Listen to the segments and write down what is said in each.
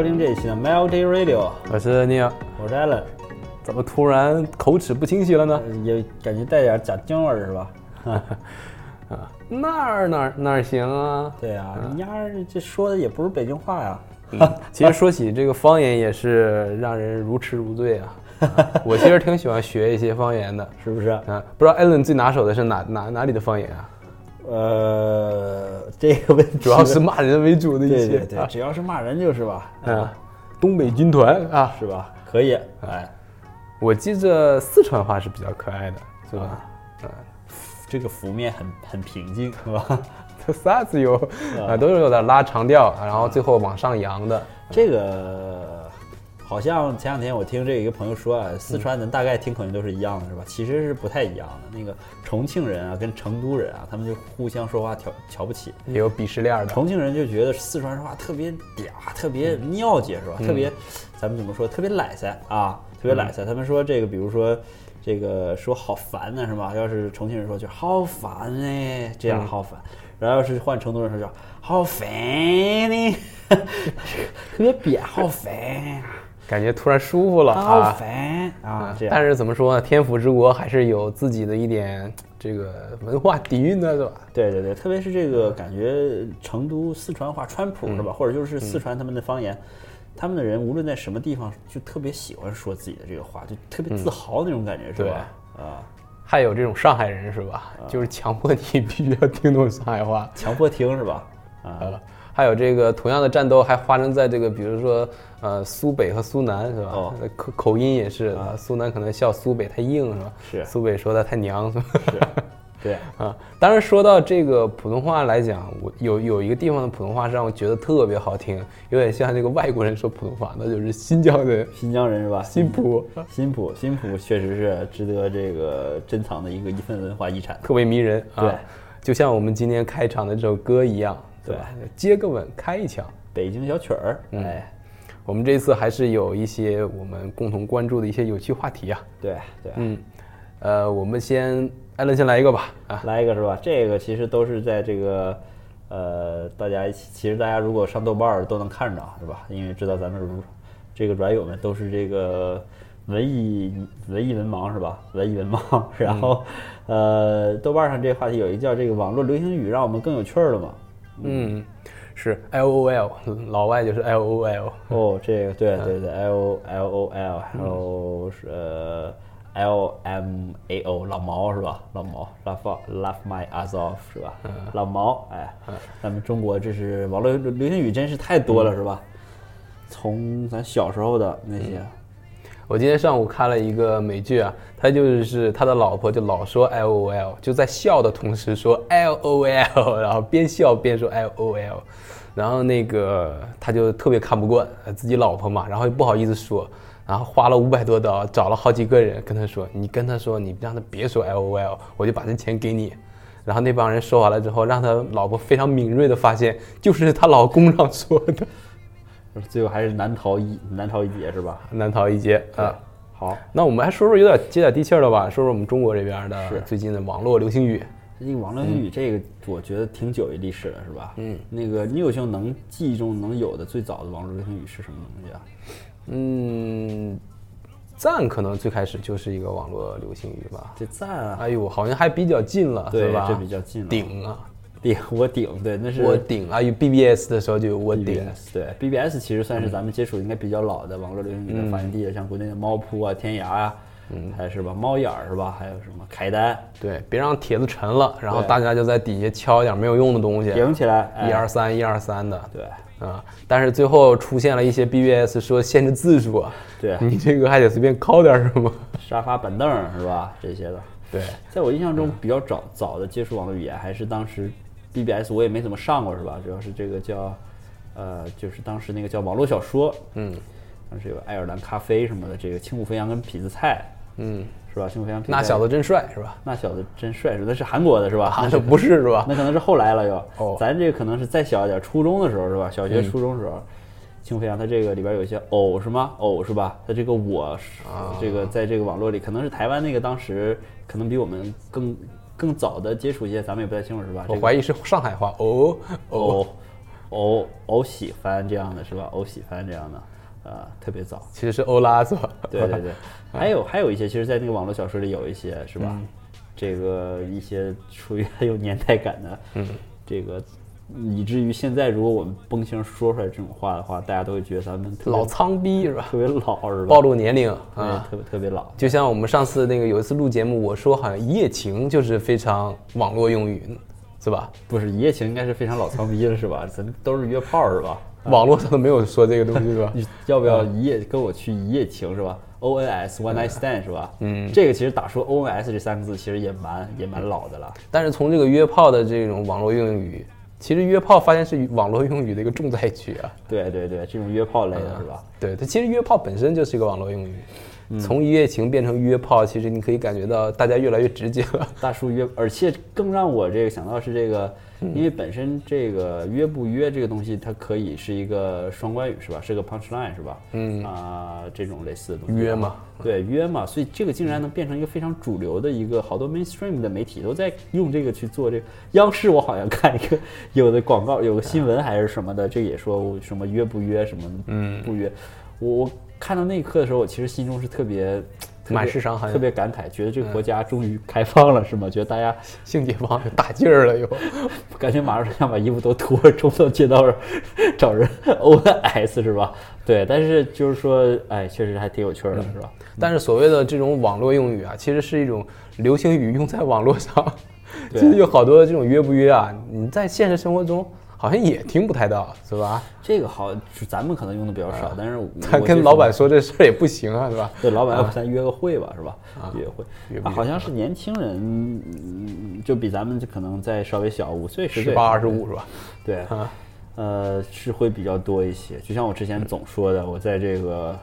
迎收听这一期的 Melody Radio，我是尼尔，我是 Allen，怎么突然口齿不清晰了呢？也感觉带点假京味儿是吧？啊，那儿哪儿哪儿行啊？对啊，你丫这说的也不是北京话呀。其实说起这个方言，也是让人如痴如醉啊。我其实挺喜欢学一些方言的，是不是？啊，不知道 Allen 最拿手的是哪哪哪里的方言啊？呃，这个问题主要是骂人为主的一些，对对对，只要是骂人就是吧？啊，东北军团啊，是吧？可以，哎，我记着四川话是比较可爱的，是吧？啊，这个浮面很很平静，是吧？这啥子有啊？都是有点拉长调，然后最后往上扬的。这个好像前两天我听这一个朋友说啊，四川人大概听口音都是一样的，是吧？其实是不太一样的。那个重庆人啊，跟成都人啊，他们就互相说话瞧瞧不起，也有鄙视链的。重庆人就觉得四川说话特别嗲，特别尿结，是吧？特别，咱们怎么说？特别懒散啊，特别懒塞。他们说这个，比如说这个说好烦呢，是吧？要是重庆人说就好烦呢，这样好烦。然后要是换成都人说就好烦呢，特别扁，好烦，感觉突然舒服了啊，好烦啊！这样，但是怎么说呢？天府之国还是有自己的一点这个文化底蕴的，是吧？对对对，特别是这个感觉成都四川话川普是吧？或者就是四川他们的方言，他们的人无论在什么地方，就特别喜欢说自己的这个话，就特别自豪那种感觉，是吧？啊。还有这种上海人是吧？就是强迫你必须要听懂上海话，强迫听是吧？啊，还有这个同样的战斗还发生在这个，比如说呃苏北和苏南是吧？哦，口口音也是啊，苏南可能笑苏北太硬是吧？是，苏北说的太娘是吧？是。对 啊，当然说到这个普通话来讲，我有有一个地方的普通话是让我觉得特别好听，有点像这个外国人说普通话，那就是新疆人，新疆人是吧？新普，新普，新普确实是值得这个珍藏的一个一份文化遗产，特别迷人。对，就像我们今天开场的这首歌一样，对吧？接个吻，开一枪，北京小曲儿。哎，我们这次还是有一些我们共同关注的一些有趣话题啊。对对，嗯，呃，我们先。艾伦先来一个吧，啊，来一个是吧？这个其实都是在这个，呃，大家其实大家如果上豆瓣儿都能看着，是吧？因为知道咱们如这个软友们都是这个文艺文艺文盲，是吧？文艺文盲。然后，呃，豆瓣上这个话题有一个叫这个网络流行语，让我们更有趣儿了嘛？嗯，是 L O L，老外就是 L O L。哦，这个对对对，L L O L，还有是呃。L M A O 老毛是吧？老毛，laugh laugh my ass off 是吧？老毛，哎，咱们中国这是网络流行语真是太多了是吧？从咱小时候的那些，我今天上午看了一个美剧啊，他就是他的老婆就老说 L O L，就在笑的同时说 L O L，然后边笑边说 L O L，然后那个他就特别看不惯自己老婆嘛，然后又不好意思说。然后花了五百多刀，找了好几个人跟他说：“你跟他说，你让他别说 L O L，我就把这钱给你。”然后那帮人说完了之后，让他老婆非常敏锐的发现，就是他老公让说的。最后还是难逃一难逃一劫，是吧？难逃一劫啊！好，那我们还说说有点接点地气儿的吧，说说我们中国这边的最近的网络流行语。最近网络流行语，这个我觉得挺久一历史了，是吧？嗯。那个你有幸能记忆中能有的最早的网络流行语是什么东西啊？嗯，赞可能最开始就是一个网络流行语吧。这赞啊，哎呦，好像还比较近了，对吧？这比较近了。顶啊，顶 我顶，对，那是我顶啊。有 BBS 的时候就有我顶，对，BBS 其实算是咱们接触应该比较老的网络流行语的发源地了，像国内的猫扑啊、天涯啊，嗯，还是吧，猫眼儿是吧？还有什么凯丹？对，别让帖子沉了，然后大家就在底下敲一点没有用的东西，顶起来，一二三，一二三的，对。啊！但是最后出现了一些 BBS 说限制字数，对你这个还得随便拷点什么，沙发板凳是吧？这些的。对，在我印象中比较早早的接触网络语言还是当时 BBS，我也没怎么上过是吧？主要是这个叫，呃，就是当时那个叫网络小说，嗯，当时有爱尔兰咖啡什么的，这个轻舞飞扬跟痞子蔡，嗯。是吧？青木飞扬，那小子真帅，是吧？那小子真帅，是那是韩国的，是吧？那不是，是吧？那可能是后来了又。哦，咱这个可能是再小一点，初中的时候，是吧？小学、初中时候，幸福飞扬他这个里边有一些偶是吗？偶是吧？他这个我，这个在这个网络里，可能是台湾那个当时可能比我们更更早的接触一些，咱们也不太清楚，是吧？我怀疑是上海话，哦哦哦哦喜欢这样的是吧？哦喜欢这样的，呃，特别早。其实是欧拉是吧？对对对，还有还有一些，其实，在那个网络小说里有一些是吧？这个一些属于很有年代感的，嗯，这个以至于现在，如果我们崩星说出来这种话的话，大家都会觉得咱们老苍逼是吧？特别老是吧？暴露年龄对，啊！特别特别老。就像我们上次那个有一次录节目，我说好像一夜情就是非常网络用语，是吧？不是一夜情，应该是非常老苍逼了是吧？咱都是约炮是吧？网络上都没有说这个东西是吧？你要不要一夜跟我去一夜情是吧？O N S One Night Stand 是吧？嗯，这个其实打出 O N S 这三个字，其实也蛮也蛮老的了。但是从这个约炮的这种网络用语，其实约炮发现是网络用语的一个重灾区啊。对对对，这种约炮类的是吧？对，它其实约炮本身就是一个网络用语，从一夜情变成约炮，其实你可以感觉到大家越来越直接了。大叔约，而且更让我这个想到是这个，嗯因为本身这个约不约这个东西，它可以是一个双关语是吧？是个 punch line 是吧？嗯啊，这种类似的东西。约嘛，对约嘛，所以这个竟然能变成一个非常主流的一个，好多 mainstream 的媒体都在用这个去做这个。央视我好像看一个有的广告，有个新闻还是什么的，这也说什么约不约什么嗯不约。我我看到那一刻的时候，我其实心中是特别 满是伤痕特别感慨，觉得这个国家终于开放了，是吗？觉得大家性解放打劲儿了又。感觉马上想把衣服都脱了，冲到街道上找人 O N S 是吧？对，但是就是说，哎，确实还挺有趣的，是吧？但是所谓的这种网络用语啊，其实是一种流行语，用在网络上。其实有好多这种约不约啊，你在现实生活中好像也听不太到，是吧？这个好，是咱们可能用的比较少，但是我 他跟老板说这事儿也不行啊，是吧？对老板，要不咱约个会吧，是吧？约 会约不约啊好像是年轻人，嗯就比咱们就可能再稍微小五岁、十岁、十八、二十五是吧？对，啊，呃，是会比较多一些。就像我之前总说的，我在这个，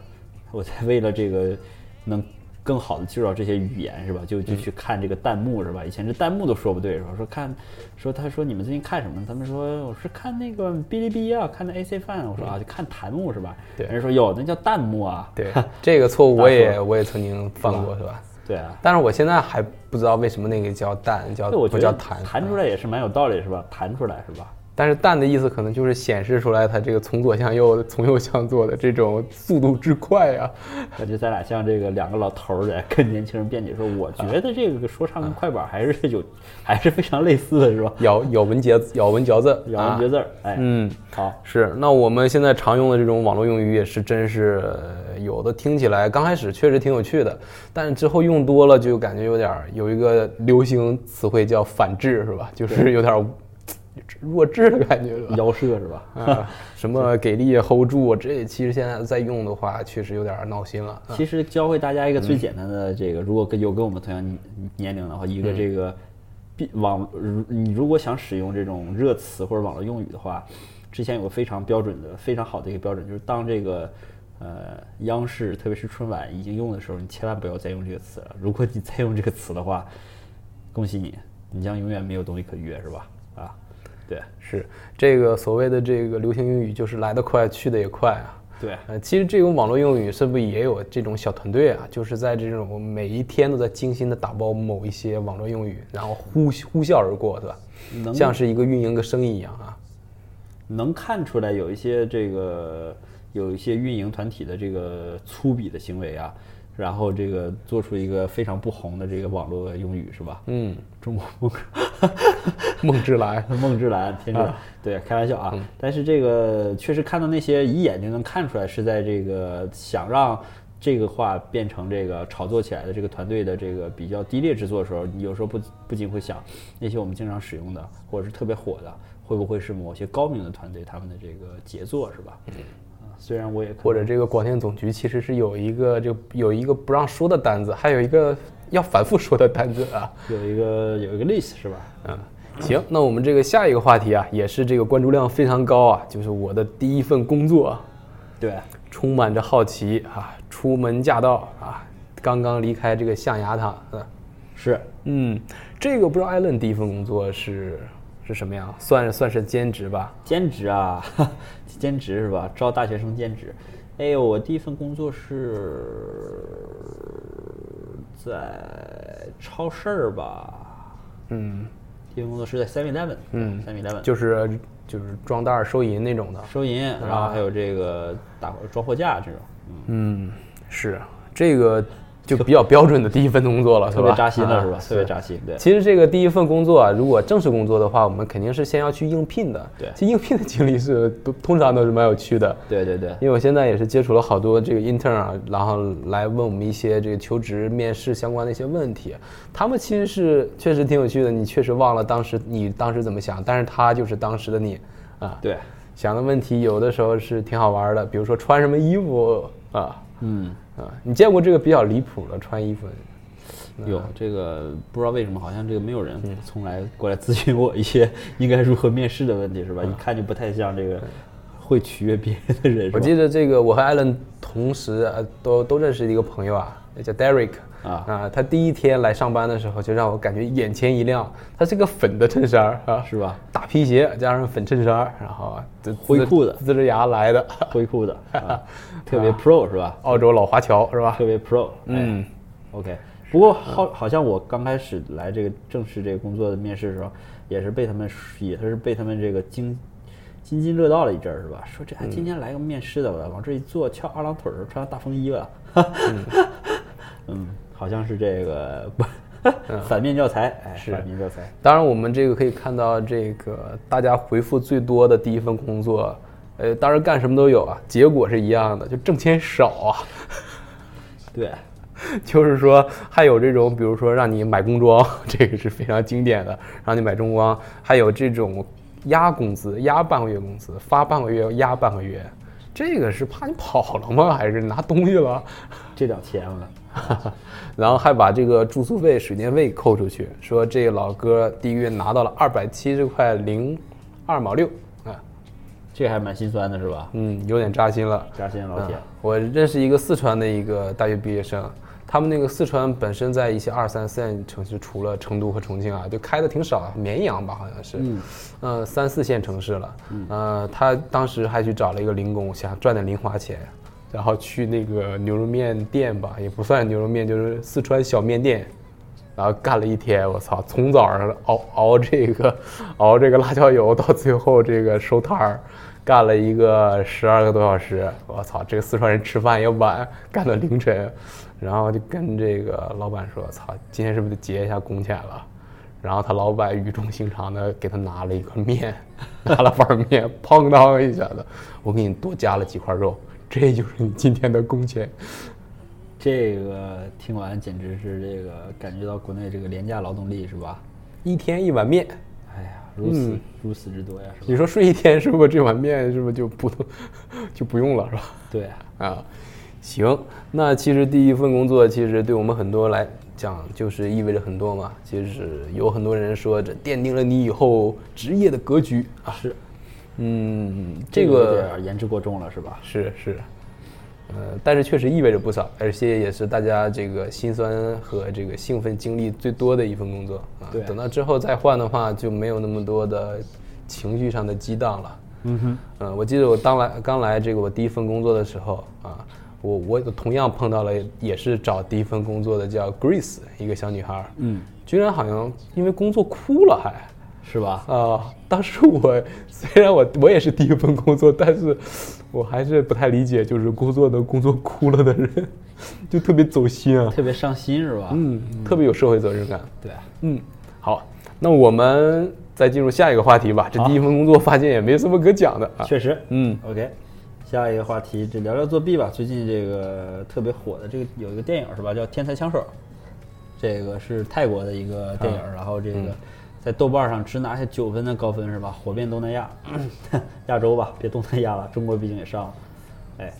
我在为了这个能更好的介绍这些语言是吧，就就去看这个弹幕是吧？以前这弹幕都说不对是吧？说看，说他说你们最近看什么？他们说我是看那个哔哩哔哩啊，看的 AC Fan。我说啊，就看弹幕是吧？对人家说哟，那叫弹幕啊。对，这个错误我也我也曾经犯过，是吧？对啊。但是我现在还不知道为什么那个叫弹，叫不叫弹。弹出来也是蛮有道理是吧？弹出来是吧？但是蛋的意思可能就是显示出来它这个从左向右、从右向左的这种速度之快啊。感觉咱俩像这个两个老头儿在跟年轻人辩解说，我觉得这个说唱跟快板还是有，还是非常类似的是吧？咬咬文嚼咬文嚼字，啊咬文嚼字儿，哎，嗯，好，是。那我们现在常用的这种网络用语也是真是呃有的听起来刚开始确实挺有趣的，但是之后用多了就感觉有点儿有一个流行词汇叫反智是吧？就是有点儿弱智的感觉是吧？腰射是吧？啊，什么给力 hold 住，这其实现在再用的话，确实有点儿闹心了。啊其实教会大家一个最简单的这个，如果跟有跟我们同样年年龄的话，一个这个必网，如你如果想使用这种热词或者网络用语的话，之前有个非常标准的、非常好的一个标准，就是当这个呃央视特别是春晚已经用的时候，你千万不要再用这个词了。如果你再用这个词的话，恭喜你，你将永远没有东西可约，是吧？啊，对是这个所谓的这个流行英语，就是来得快，去得也快啊。对，呃，其实这种网络用语是不是也有这种小团队啊？就是在这种每一天都在精心的打包某一些网络用语，然后呼呼啸而过，对吧？能像是一个运营个生意一样啊。能看出来有一些这个有一些运营团体的这个粗鄙的行为啊，然后这个做出一个非常不红的这个网络用语是吧？嗯，中国梦梦之蓝，梦之蓝，天之蓝，对，开玩笑啊。但是这个确实看到那些一眼就能看出来是在这个想让这个话变成这个炒作起来的这个团队的这个比较低劣之作的时候，你有时候不不仅会想，那些我们经常使用的或者是特别火的，会不会是某些高明的团队他们的这个杰作是吧？啊，虽然我也可或者这个广电总局其实是有一个就有一个不让说的单子，还有一个要反复说的单子啊。有一个有一个 list 是吧？嗯，行，那我们这个下一个话题啊，也是这个关注量非常高啊，就是我的第一份工作啊，对，充满着好奇啊，出门驾到啊，刚刚离开这个象牙塔，嗯是嗯，这个不知道艾伦第一份工作是是什么样？算算是兼职吧？兼职啊，兼职是吧？招大学生兼职。哎呦，我第一份工作是在超市儿吧？嗯，第一份工作是在 Seven Eleven，嗯，Seven Eleven 就是就是装袋儿收银那种的，收银，然后还有这个打装货架这种，嗯，是这个。就比较标准的第一份工作了，特别扎心了，是吧？特别扎心。对，其实这个第一份工作啊，如果正式工作的话，我们肯定是先要去应聘的。对，其实应聘的经历是都通常都是蛮有趣的。对对对，因为我现在也是接触了好多这个 intern 啊，然后来问我们一些这个求职面试相关的一些问题，他们其实是确实挺有趣的。你确实忘了当时你当时怎么想，但是他就是当时的你啊。对，想的问题有的时候是挺好玩的，比如说穿什么衣服啊。嗯。啊，你见过这个比较离谱的穿衣服？有这个不知道为什么，好像这个没有人从来过来咨询我一些 应该如何面试的问题，是吧？一看就不太像这个会取悦别人的人。我记得这个，我和艾伦同时都都认识一个朋友啊，叫 Derek 啊啊，他第一天来上班的时候就让我感觉眼前一亮，他是个粉的衬衫啊，是吧？大皮鞋加上粉衬衫，然后灰裤子，呲着牙来的灰裤子。特别 pro 是吧？澳洲老华侨是吧？特别 pro，嗯，OK。不过好，好像我刚开始来这个正式这个工作的面试的时候，也是被他们也是被他们这个津津津乐道了一阵儿是吧？说这今天来个面试的，往这一坐，翘二郎腿儿，穿大风衣吧。嗯，好像是这个 反面教材，哎，反面教材。当然，我们这个可以看到，这个大家回复最多的第一份工作。呃，当然干什么都有啊，结果是一样的，就挣钱少啊。对，就是说还有这种，比如说让你买工装，这个是非常经典的，让你买中装，还有这种压工资，压半个月工资，发半个月压半个月，这个是怕你跑了吗？还是拿东西了？这两千了，然后还把这个住宿费、水电费扣出去，说这个老哥第一个月拿到了二百七十块零二毛六。这还蛮心酸的，是吧？嗯，有点扎心了。扎心，老铁。我认识一个四川的一个大学毕业生，他们那个四川本身在一些二三线城市，除了成都和重庆啊，就开的挺少。绵阳吧，好像是。嗯。呃，三四线城市了。嗯。呃，他当时还去找了一个零工，想赚点零花钱，然后去那个牛肉面店吧，也不算牛肉面，就是四川小面店，然后干了一天。我操，从早上熬熬这个，熬这个辣椒油，到最后这个收摊儿。干了一个十二个多小时，我操，这个四川人吃饭也晚，干到凌晨，然后就跟这个老板说：“操，今天是不是得结一下工钱了？”然后他老板语重心长的给他拿了一个面，拿了碗面，砰当一下子，我给你多加了几块肉，这就是你今天的工钱。这个听完简直是这个感觉到国内这个廉价劳动力是吧？一天一碗面。哎呀如此如此之多呀！你说睡一天是不是这碗面是不是就不就不用了是吧？对啊，行，那其实第一份工作其实对我们很多来讲就是意味着很多嘛。其实有很多人说这奠定了你以后职业的格局啊。是，嗯，这个言之过重了是吧？是是。呃，但是确实意味着不少，而且也是大家这个心酸和这个兴奋经历最多的一份工作啊。对，等到之后再换的话，就没有那么多的情绪上的激荡了。嗯哼，嗯，我记得我当来刚来这个我第一份工作的时候啊，我我同样碰到了也是找第一份工作的叫 Grace 一个小女孩，嗯，居然好像因为工作哭了还。是吧？啊，当时我虽然我我也是第一份工作，但是我还是不太理解，就是工作的工作哭了的人，就特别走心啊，特别伤心是吧？嗯，特别有社会责任感。对，嗯，好，那我们再进入下一个话题吧。这第一份工作发现也没什么可讲的啊。确实，嗯，OK，下一个话题，这聊聊作弊吧。最近这个特别火的这个有一个电影是吧？叫《天才枪手》，这个是泰国的一个电影，然后这个。在豆瓣上只拿下九分的高分是吧？火遍东南亚，亚洲吧，别东南亚了，中国毕竟也上了。哎，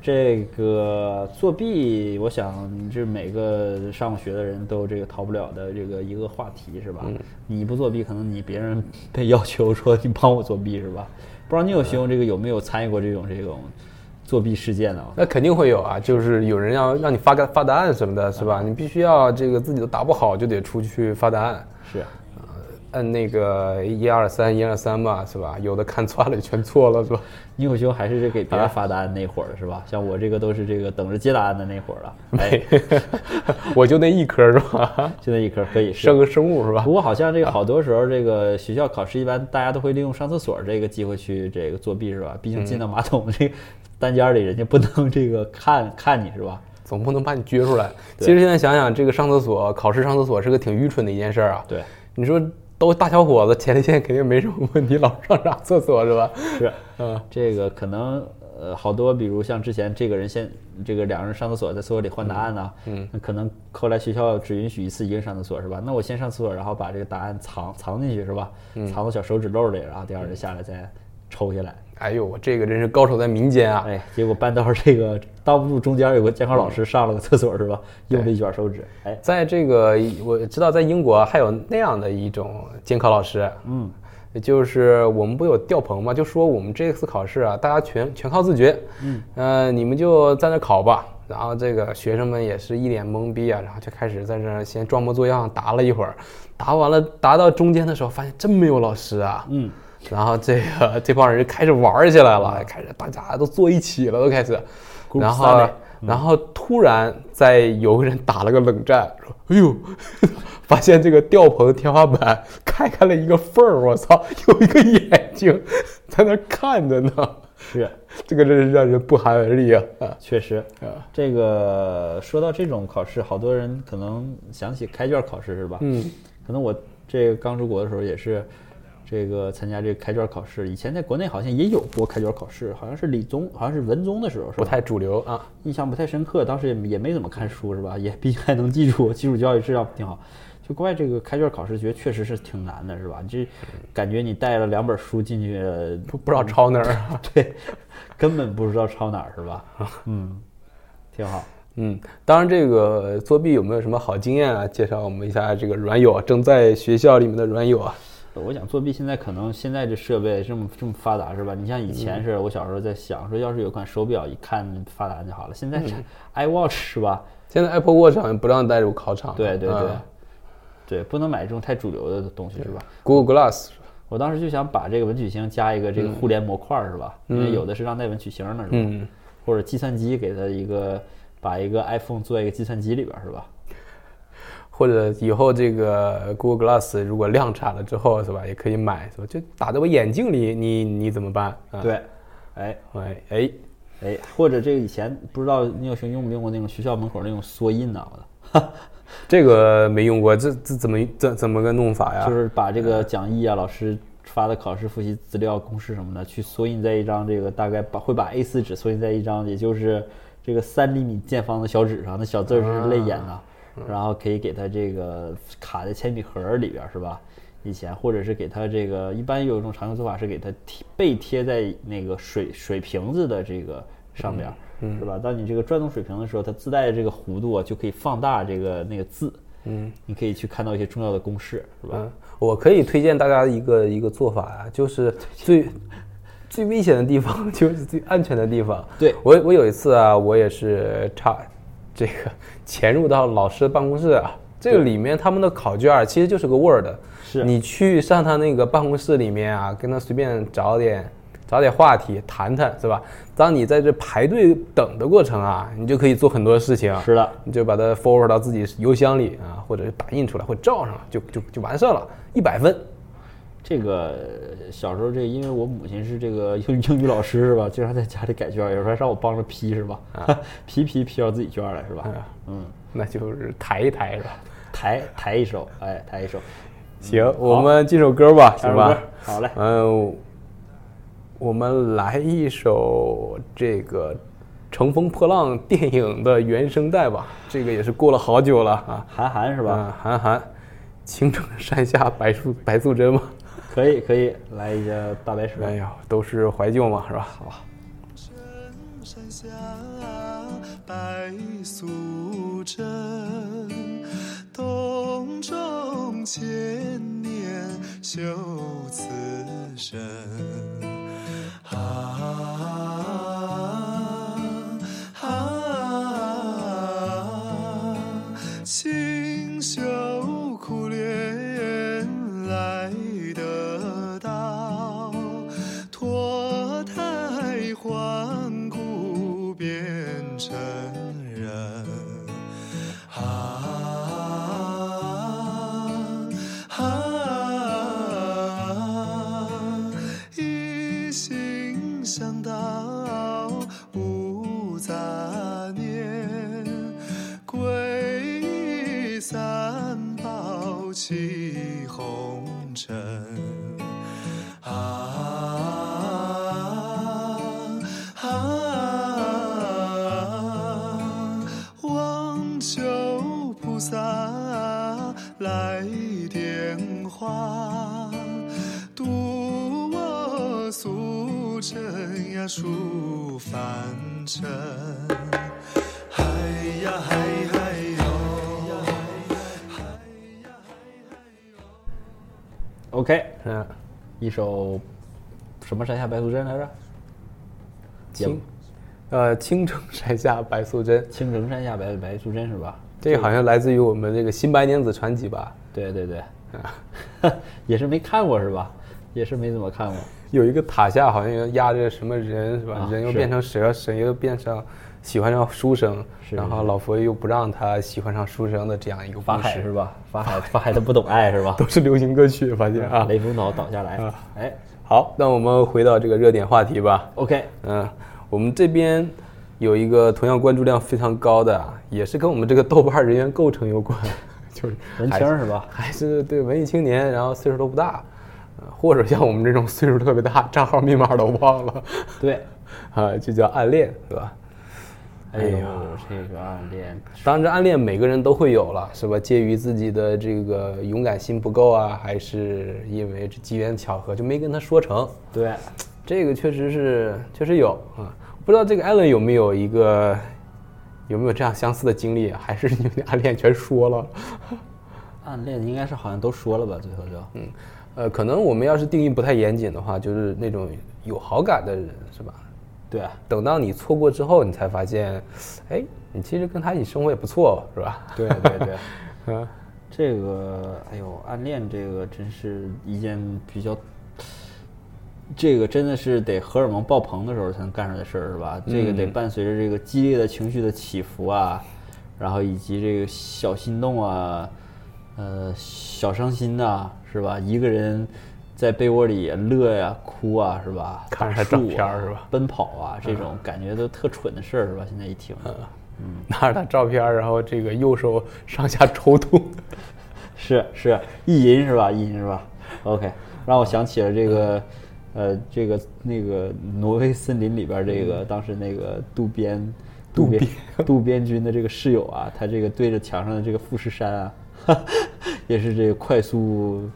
这个作弊，我想这每个上过学的人都这个逃不了的这个一个话题是吧？你不作弊，可能你别人 被要求说你帮我作弊是吧？不知道你有兄这个有没有参与过这种这种作弊事件呢？那肯定会有啊，就是有人要让你发个发答案什么的，是吧？你必须要这个自己都答不好，就得出去发答案。是。摁那个一二三一二三吧，是吧？有的看错了，全错了，是吧？你有兄还是这给别啊人发答案那会儿的是吧？像我这个都是这个等着接答案的那会儿了。哎，我就那一科是吧？就那一科可以是生个生物是吧不？过好像这个好多时候，这个学校考试一般大家都会利用上厕所这个机会去这个作弊是吧？毕竟进到马桶这个单间里，人家不能这个看 看你是吧？总不能把你撅出来。其实现在想想，这个上厕所考试上厕所是个挺愚蠢的一件事儿啊。对，你说都大小伙子，前列腺肯定没什么问题，老上啥厕所是吧？是嗯，这个可能呃好多，比如像之前这个人先这个两个人上厕所，在厕所里换答案呢，嗯，那可能后来学校只允许一次一个人上厕所是吧？那我先上厕所，然后把这个答案藏藏进去是吧？藏到小手指漏里，然后第二人下来再抽下来。哎呦，我这个真是高手在民间啊！哎，结果搬到这个当不住中间有个监考老师上了个厕所是吧？用了一卷手指，哎，在这个我知道，在英国还有那样的一种监考老师，嗯，就是我们不有吊棚吗？就说我们这次考试啊，大家全全靠自觉，嗯，呃，你们就在那考吧。然后这个学生们也是一脸懵逼啊，然后就开始在这儿先装模作样答了一会儿，答完了，答到中间的时候发现真没有老师啊，嗯，然后这个这帮人就开始玩起来了，开始大家都坐一起了，都开始然后 study 然后突然在有个人打了个冷战，说：“哎呦，发现这个吊棚天花板开开了一个缝儿，我操，有一个眼睛在那看着呢，是。这个真是让人不寒而栗啊！啊确实，这个说到这种考试，好多人可能想起开卷考试是吧？嗯，可能我这个刚出国的时候也是，这个参加这个开卷考试。以前在国内好像也有过开卷考试，好像是理综，好像是文综的时候，是吧？不太主流啊。印象不太深刻，当时也也没怎么看书是吧？也毕竟还能记住，基础教育质量挺好。就国外这个开卷考试，觉得确实是挺难的，是吧？这感觉你带了两本书进去，不不知道抄哪儿啊。对，根本不知道抄哪儿是吧？嗯，挺好。嗯，当然，这个作弊有没有什么好经验啊？介绍我们一下这个软友啊，正在学校里面的软友啊。我想作弊，现在可能现在这设备这么这么发达是吧？你像以前是，我小时候在想说，要是有款手表，一看发达就好了。现在是 iWatch 是吧？现在 Apple Watch 好像不让带入考场。对对对嗯，对，不能买这种太主流的东西是吧？Google Glass 我当时就想把这个文曲星加一个这个互联模块儿是吧？因为有的是让带文曲星的是吧？嗯，或者计算机给它一个，把一个 iPhone 做一个计算机里边儿是吧？或者以后这个 Google Glass 如果量产了之后是吧，也可以买是吧？就打在我眼镜里，你你怎么办？啊，对，哎哎哎，哎，或者这个以前不知道你有兄用没用过那种学校门口那种缩印呐、我的。这个没用过，这这怎么怎怎么个弄法呀？就是把这个讲义啊、老师发的考试复习资料、公式什么的，去缩印在一张这个大概把会把 A4 纸缩印在一张，也就是这个三厘米见方的小纸上，那小字儿是泪眼呐，然后可以给它这个卡在铅笔盒里边儿，是吧？以前或者是给它这个，一般有一种常用做法是给它贴背贴在那个水水瓶子的这个上边儿，是吧？当你这个转动水瓶的时候，它自带的这个弧度啊，就可以放大这个那个字，嗯，你可以去看到一些重要的公式，是吧？嗯，我可以推荐大家一个一个做法啊，就是最最危险的地方 就是最安全的地方。对我我有一次啊，我也是差这个潜入到老师的办公室啊，这个里面他们的考卷儿其实就是个 Word，是你去上他那个办公室里面啊，跟他随便找点找点话题谈谈，是吧？当你在这排队等的过程啊，你就可以做很多事情。是的，你就把它 forward 到自己邮箱里啊，或者是打印出来，或者照上，就就就完事儿了，一百分。这个小时候，这因为我母亲是这个英英语老师是吧？经常在家里改卷儿，有时候还让我帮着批是吧？批批批到自己卷儿来是吧？嗯，那就是抬一抬是吧？抬抬一首，哎，抬一首，行，我们进首歌吧，行吧？好嘞，嗯，我们来一首这个《乘风破浪》电影的原声带吧。这个也是过了好久了啊，韩寒是吧？是吧？韩寒，青城山下白素白素贞嘛。可以可以，来一个大白蛇。哎呀，都是怀旧嘛，是吧？好吧。山下白素贞，洞中千年修此身。啊啊！清光嗯，一首什么山下白素贞来着？青，呃，青城山下白素贞，青城山下白白素贞是吧？这个好像来自于我们这个《新白娘子传奇》吧？对对对，也是没看过是吧？也是没怎么看过。有一个塔下好像压着什么人是吧？啊人又变成蛇，神又变成喜欢上书生，然后老佛又不让他喜欢上书生的这样一个法故事，海是吧？法海 法海他不懂爱是吧？都是流行歌曲，发现啊。雷锋岛倒下来啊，哎好，那我们回到这个热点话题吧。，OK，嗯，我们这边有一个同样关注量非常高的啊，也是跟我们这个豆瓣人员构成有关，就是文青儿是吧？还是对文艺青年，然后岁数都不大，呃或者像我们这种岁数特别大，账号密码都忘了，对，啊，就叫暗恋，是吧？哎呦，这个暗恋，当然，这暗恋每个人都会有了，是吧？介于自己的这个勇敢心不够啊，还是因为这机缘巧合就没跟他说成，对，这个确实是确实有啊。不知道这个艾伦有没有一个有没有这样相似的经历，还是你们暗恋全说了？暗恋应该是好像都说了吧？最后就，嗯，呃，可能我们要是定义不太严谨的话，就是那种有好感的人，是吧？对，啊等到你错过之后，你才发现，哎，你其实跟他一起生活也不错，是吧？对 对对，嗯，这个，哎呦，暗恋这个真是一件比较，这个真的是得荷尔蒙爆棚的时候才能干出来的事儿，是吧？这个得伴随着这个激烈的情绪的起伏啊，然后以及这个小心动啊，呃，小伤心呐、是吧？一个人在被窝里乐呀、哭啊，是吧？看着他照片是吧奔跑啊，这种感觉都特蠢的事儿，是吧？现在一听，嗯拿着他照片，然后这个右手上下抽动，是是意淫是吧？意淫是吧？OK，让我想起了这个，呃，这个那个挪威森林里边儿这个当时那个渡边渡边渡边君的这个室友啊，他这个对着墙上的这个富士山啊，也是这个快速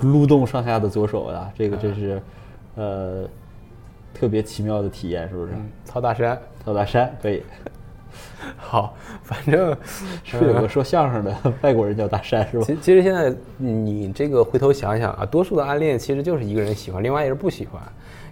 撸动上下的左手啊，这个真是呃特别奇妙的体验，是不是？曹大山。曹大山可以，好，反正 是有个说相声的外国人叫大山是吧？其其实现在你这个回头想想啊，多数的暗恋其实就是一个人喜欢，另外一个人不喜欢。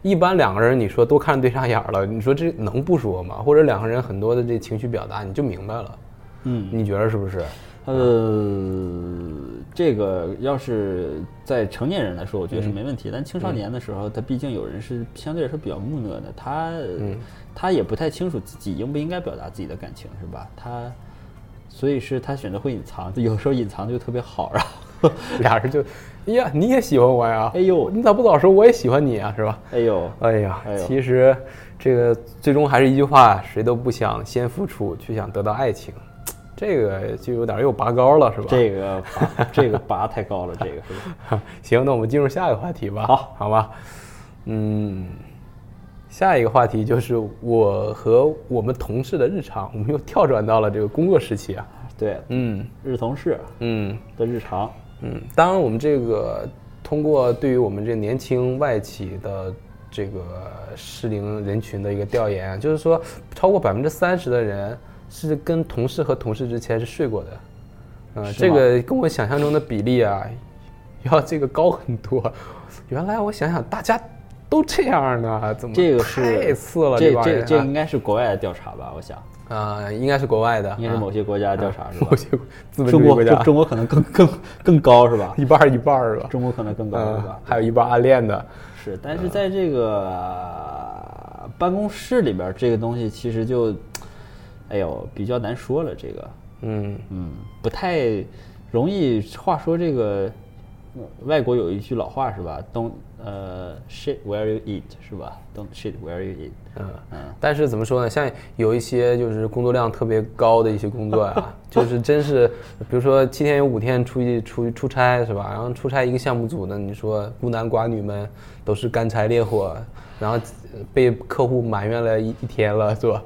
一般两个人你说都看对上眼了，你说这能不说吗？或者两个人很多的这情绪表达你就明白了，嗯，你觉得是不是？呃，这个要是在成年人来说，我觉得是没问题。但青少年的时候，他毕竟有人是相对来说比较木讷的，他他也不太清楚自己应不应该表达自己的感情，是吧？他所以是他选择会隐藏，有时候隐藏就特别好，然后 俩人就，哎呀，你也喜欢我呀？哎呦你咋不早说我也喜欢你啊？是吧？哎呦，哎呀，哎呦其实这个最终还是一句话，谁都不想先付出，却想得到爱情，这个就有点又拔高了，是吧？这个拔 这个拔太高了，这个是吧？行，那我们进入下一个话题吧。好，好吧。嗯，下一个话题就是我和我们同事的日常，我们又跳转到了这个工作时期啊。对，嗯日同事嗯的日常，嗯，当然我们这个通过对于我们这年轻外企的这个适龄人群的一个调研，就是说超过百分之三十的人是跟同事和同事之前是睡过的。嗯、这个跟我想象中的比例啊，要这个高很多。原来我想想，大家都这样呢，怎么这个是太次了？这这这应该是国外的调查吧？我想啊、应该是国外的，应该是某些国家的调查是吧 某？些资本中国主义国家，中中国可能更更更高是吧？一半儿一半儿是吧？中国可能更高是嗯吧？，还有一半暗恋的。是，但是在这个呃办公室里边儿，这个东西其实就，哎呦，比较难说了。这个，嗯嗯，不太容易。话说这个，呃外国有一句老话是吧？Don't 呃 shit where you eat 是吧？Don't shit where you eat。嗯嗯但是怎么说呢？像有一些就是工作量特别高的一些工作啊、就是真是，比如说七天有五天出去出去出差是吧？然后出差一个项目组呢，你说孤男寡女们都是干柴烈火，然后呃被客户埋怨了一一天了是吧？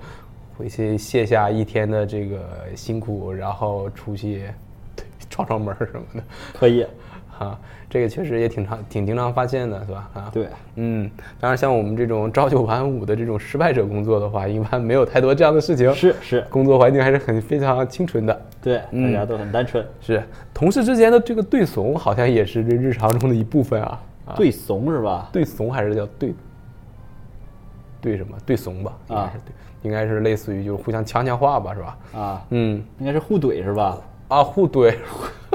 回去卸下一天的这个辛苦，然后出去闯闯门儿什么的，可以，啊，这个确实也挺常挺经常发现的是吧？啊，对，嗯，当然，像我们这种朝九晚五的这种失败者工作的话，一般没有太多这样的事情。是是，工作环境还是很非常清纯的。对，大家都很单纯。是同事之间的这个对怂，好像也是这日常中的一部分啊。啊，对怂是吧？对怂还是叫对对什么？对怂吧？应该是对，应该是类似于就是互相强强化吧，是吧？啊，嗯，应该是互怼是吧？啊，互怼，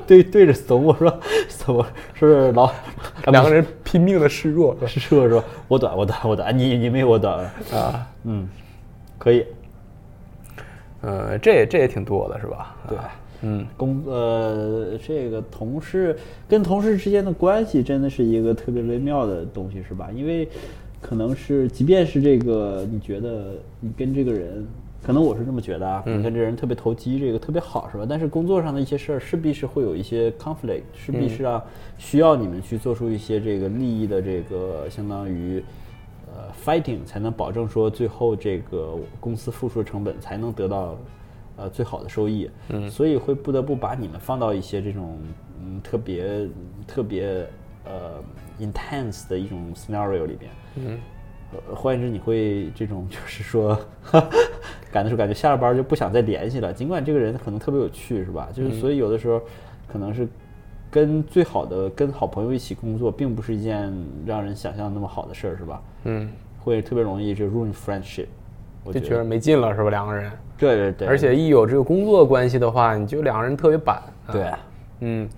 对对着怂，我说怎么是老 两个人拼命的示弱，示弱？说说我短我短我短，你你没我短啊，嗯，可以，呃，这也这也挺多的，是吧？对啊，嗯，工呃这个同事跟同事之间的关系真的是一个特别微妙的东西，是吧？因为可能是即便是这个你觉得你跟这个人。可能我是这么觉得啊，你跟这人特别投机，这个特别好，是吧？但是工作上的一些事儿，势必是会有一些 conflict，势必是让需要你们去做出一些这个利益的这个相当于呃 fighting，才能保证说最后这个公司付出的成本才能得到呃最好的收益。嗯，所以会不得不把你们放到一些这种嗯特别特别呃 intense 的一种 scenario 里边。嗯。呃，换言之，你会这种 就是说，赶的时候感觉下了班就不想再联系了。尽管这个人可能特别有趣，是吧？就是所以有的时候可能是跟最好的跟好朋友一起工作，并不是一件让人想象那么好的事儿，是吧？嗯，会特别容易就 ruin friendship。我觉就觉得没劲了，是吧？两个人，对对对，而且一有这个工作关系的话，你就两个人特别板。啊对，嗯，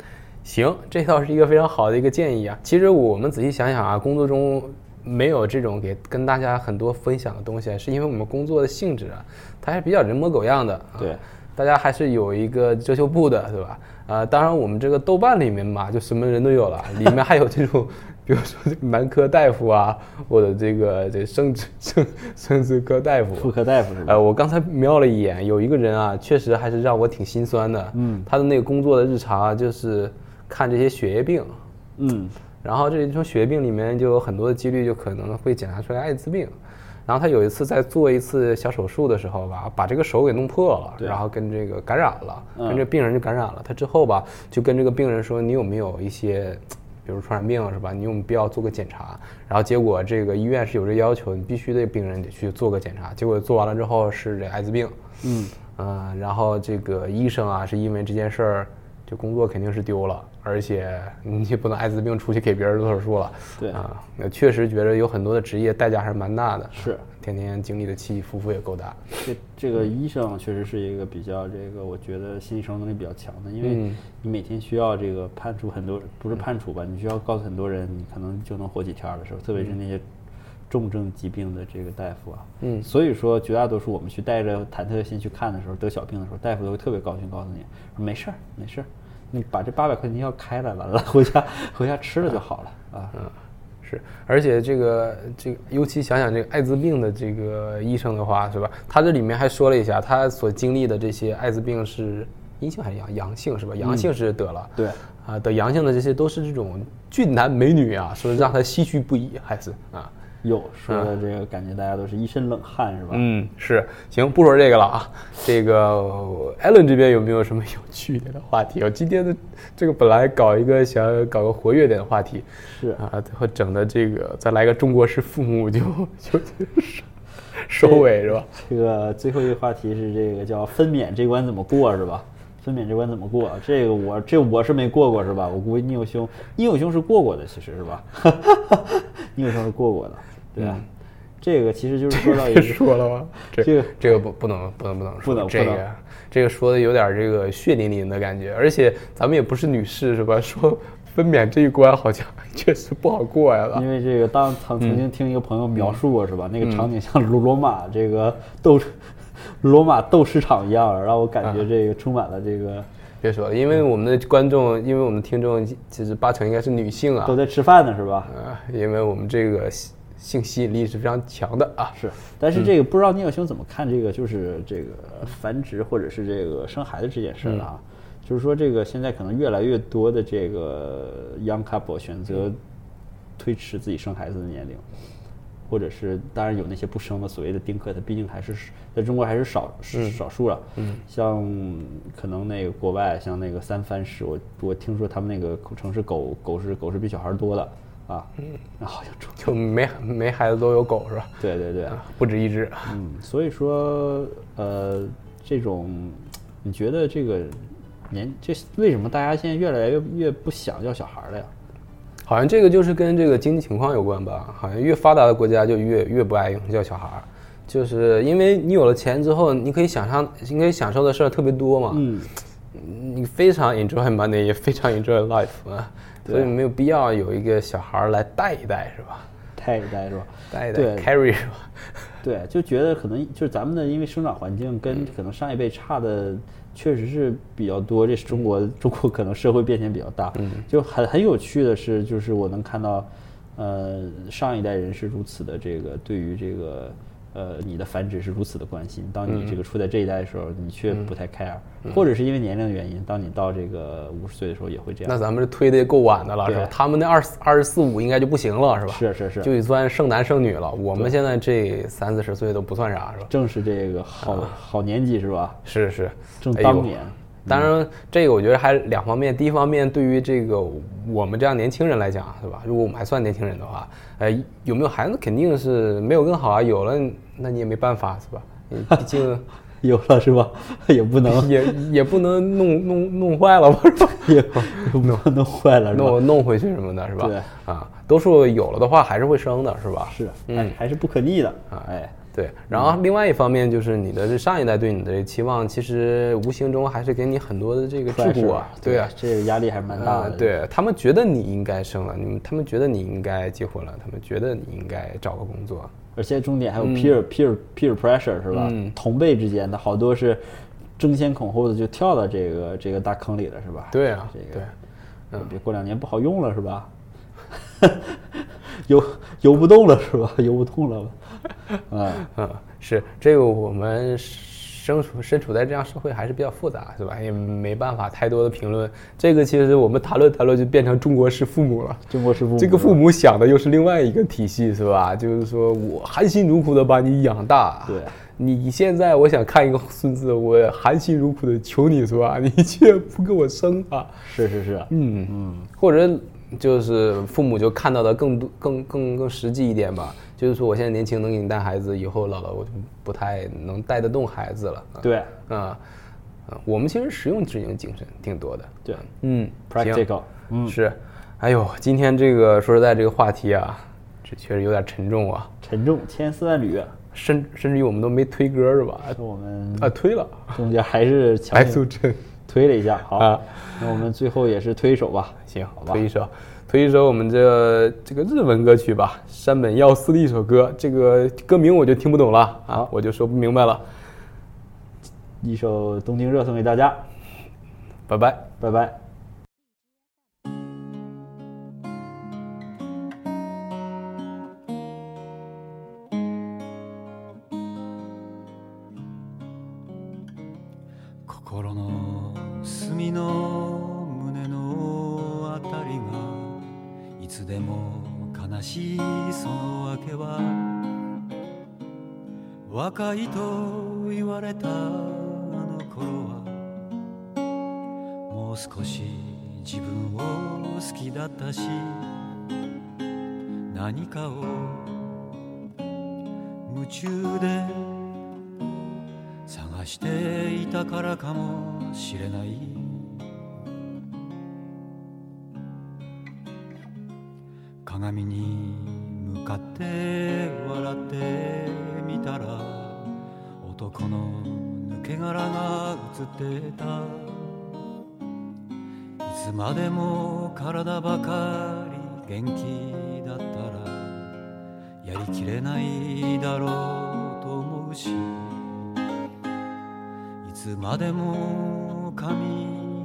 行，这倒是一个非常好的一个建议啊。其实我们仔细想想啊，工作中没有这种给跟大家很多分享的东西，是因为我们工作的性质啊，它还是比较人模狗样的。啊对，大家还是有一个遮羞布的，对吧？啊，当然我们这个豆瓣里面嘛，就什么人都有了，里面还有这种，比如说这个男科大夫啊，或者这个这生殖生生殖科大夫，妇科大夫是吧？呃，我刚才瞄了一眼，有一个人啊，确实还是让我挺心酸的。嗯他的那个工作的日常啊，就是看这些血液病，嗯，然后这种血液病里面就有很多的几率就可能会检查出来艾滋病。然后他有一次在做一次小手术的时候吧，把这个手给弄破了，然后跟这个感染了，嗯跟这病人就感染了。他之后吧，就跟这个病人说，你有没有一些，比如传染病是吧？你有没有必要做个检查？然后结果这个医院是有这要求，你必须得病人得去做个检查。结果做完了之后是这艾滋病，嗯，呃，然后这个医生啊，是因为这件事儿，就工作肯定是丢了，而且你也不能艾滋病出去给别人做手术了。对。啊，那确实觉得有很多的职业代价还是蛮大的，是。天天经历的起起伏伏也够大。这这个医生确实是一个比较这个，我觉得心理承受能力比较强的，因为嗯。你每天需要这个判处很多，不是判处吧，你需要告诉很多人，你可能就能活几天儿的时候，特别是那些重症疾病的这个大夫啊，嗯。所以说绝大多数我们去带着忐忑的心去看的时候，得小病的时候，大夫都会特别高兴，告诉你说没事儿，没事儿，你把这八百块钱药开了，完了回家回家吃了就好了啊。嗯是，而且这个这个，尤其想想这个艾滋病的这个医生的话，是吧？他这里面还说了一下，他所经历的这些艾滋病是阴性还是阳阳性是吧？阳性是得了，对啊，得阳性的这些都是这种俊男美女啊，说让他唏嘘不已，还是啊。哟，说的这个感觉大家都是一身冷汗是吧？嗯，是，行，不说这个了啊。这个艾伦这边有没有什么有趣一点的话题？我今天的这个本来搞一个想搞个活跃点的话题，是啊，最后整的这个再来个中国式父母就就 收尾是吧？这个最后一个话题是这个叫分娩这关怎么过是吧？分娩这关怎么过？这个我这我是没过过是吧？我估计聂有兄，聂有兄是过过的，其实是吧？聂有兄是过过的，对吧？这个其实就是说到一个说了吗？这 这个这个不不能不能不能说，不能这个这个说的有点这个血淋淋的感觉，而且咱们也不是女士是吧？说分娩这一关好像确实不好过呀。因为这个当曾曾经听一个朋友描述过是吧？那个场景像罗罗马这个斗 罗马斗市场一样，让我感觉这个充满了这个别说了，因为我们的观众，因为我们听众其实八成应该是女性啊都，在吃饭呢，是吧？啊，因为我们这个性性吸引力是非常强的啊。是，但是这个不知道聂友兄怎么看这个，就是这个繁殖或者是这个生孩子这件事儿啊？就是说，这个现在可能越来越多的这个 young couple 选择推迟自己生孩子的年龄，或者是当然有那些不生的所谓的丁克，它毕竟还是在中国还是少少数了。嗯，像可能那个国外，像那个三藩市，我我听说他们那个城市狗狗是狗是比小孩儿多的啊。嗯，好像中就没没孩子都有狗是吧？对对对。不止一只。嗯，所以说，呃，这种，你觉得这个年，这为什么大家现在越来越越不想要小孩了呀？好像这个就是跟这个经济情况有关吧？好像越发达的国家就越越不爱要小孩儿，就是因为你有了钱之后，你可以想象，你可以享受的事儿特别多嘛。嗯，你非常 enjoy money，也非常 enjoy life 啊，所以没有必要有一个小孩儿来带一带，是吧？带一带是吧？带一带 carry 是吧？对，就觉得可能就是咱们的，因为生长环境跟可能上一辈差的确实是比较多。这是中国，中国可能社会变迁比较大。嗯，就很很有趣的是，就是我能看到，呃，上一代人是如此的这个对于这个呃你的繁殖是如此的关心。当你这个处在这一代的时候，你却不太 care，或者是因为年龄的原因，当你到这个五十岁的时候也会这样。那咱们这推的也够晚的了，是吧？他们那二二十四五应该就不行了，是吧？是是是就算剩男剩女了。我们现在这三四十岁都不算啥，是吧？正是这个好好年纪是吧？是是，正当年。当然，这个我觉得还两方面。第一方面，对于这个我们这样年轻人来讲，是吧？如果我们还算年轻人的话，呃，有没有孩子肯定是没有更好啊。有了，那你也没办法，是吧？你毕竟 有了是吧？也不能也也不能弄弄弄坏了吧，是吧？也不能弄坏了？弄弄回去什么的，是吧？对啊，多数有了的话还是会生的，是吧？是，嗯还还是不可逆的啊！哎，对，然后另外一方面就是你的这上一代对你的这期望，其实无形中还是给你很多的这个桎梏啊，对啊，这个压力还是蛮大的。，呃对他们觉得你应该生了，你们他们觉得你应该结婚了，他们觉得你应该找个工作，而且重点还有嗯 peer peer peer pressure 是吧？同辈之间的好多是争先恐后的就跳到这个这个大坑里了是吧？对啊这个对嗯，别过两年不好用了是吧？游游不动了是吧？游不动了，啊，嗯，是这个我们身处身处在这样社会还是比较复杂，是吧？也没办法太多的评论。这个其实我们谈论谈论就变成中国式父母了。中国式父母这个父母想的又是另外一个体系，是吧？就是说我含辛茹苦的把你养大，对你现在我想看一个孙子，我含辛茹苦的求你，是吧？你却不给我生啊！是是是，嗯嗯，或者就是父母就看到的更多、更更更实际一点吧。就是说，我现在年轻能给你带孩子，以后老了我就不太能带得动孩子了。啊对啊，啊，我们其实实用执行精神挺多的。对嗯行，practical，嗯，是，哎呦，今天这个说实在，这个话题啊，这确实有点沉重啊，沉重千丝万缕，甚甚至于我们都没推歌是吧？我们啊，推了，中间还是 强白行素贞。推了一下，好，啊那我们最后也是推一首吧，行，好吧推一首，推一首我们这这个日文歌曲吧，山本耀司的一首歌，这个歌名我就听不懂了啊，我就说不明白了，一首东京热送给大家，拜拜。拜拜。向かって笑ってみたら男の抜け殻が映ってた。いつまでも体ばかり元気だったらやりきれないだろうと思うしいつまでも髪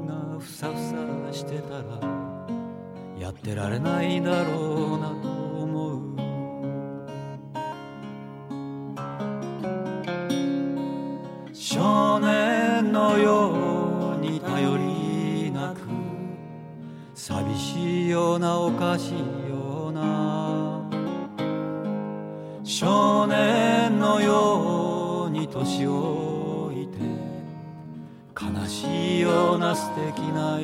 がふさふさしてたらやってられないだろうななおかしいような。少年のように年老いて悲しいような素敵なような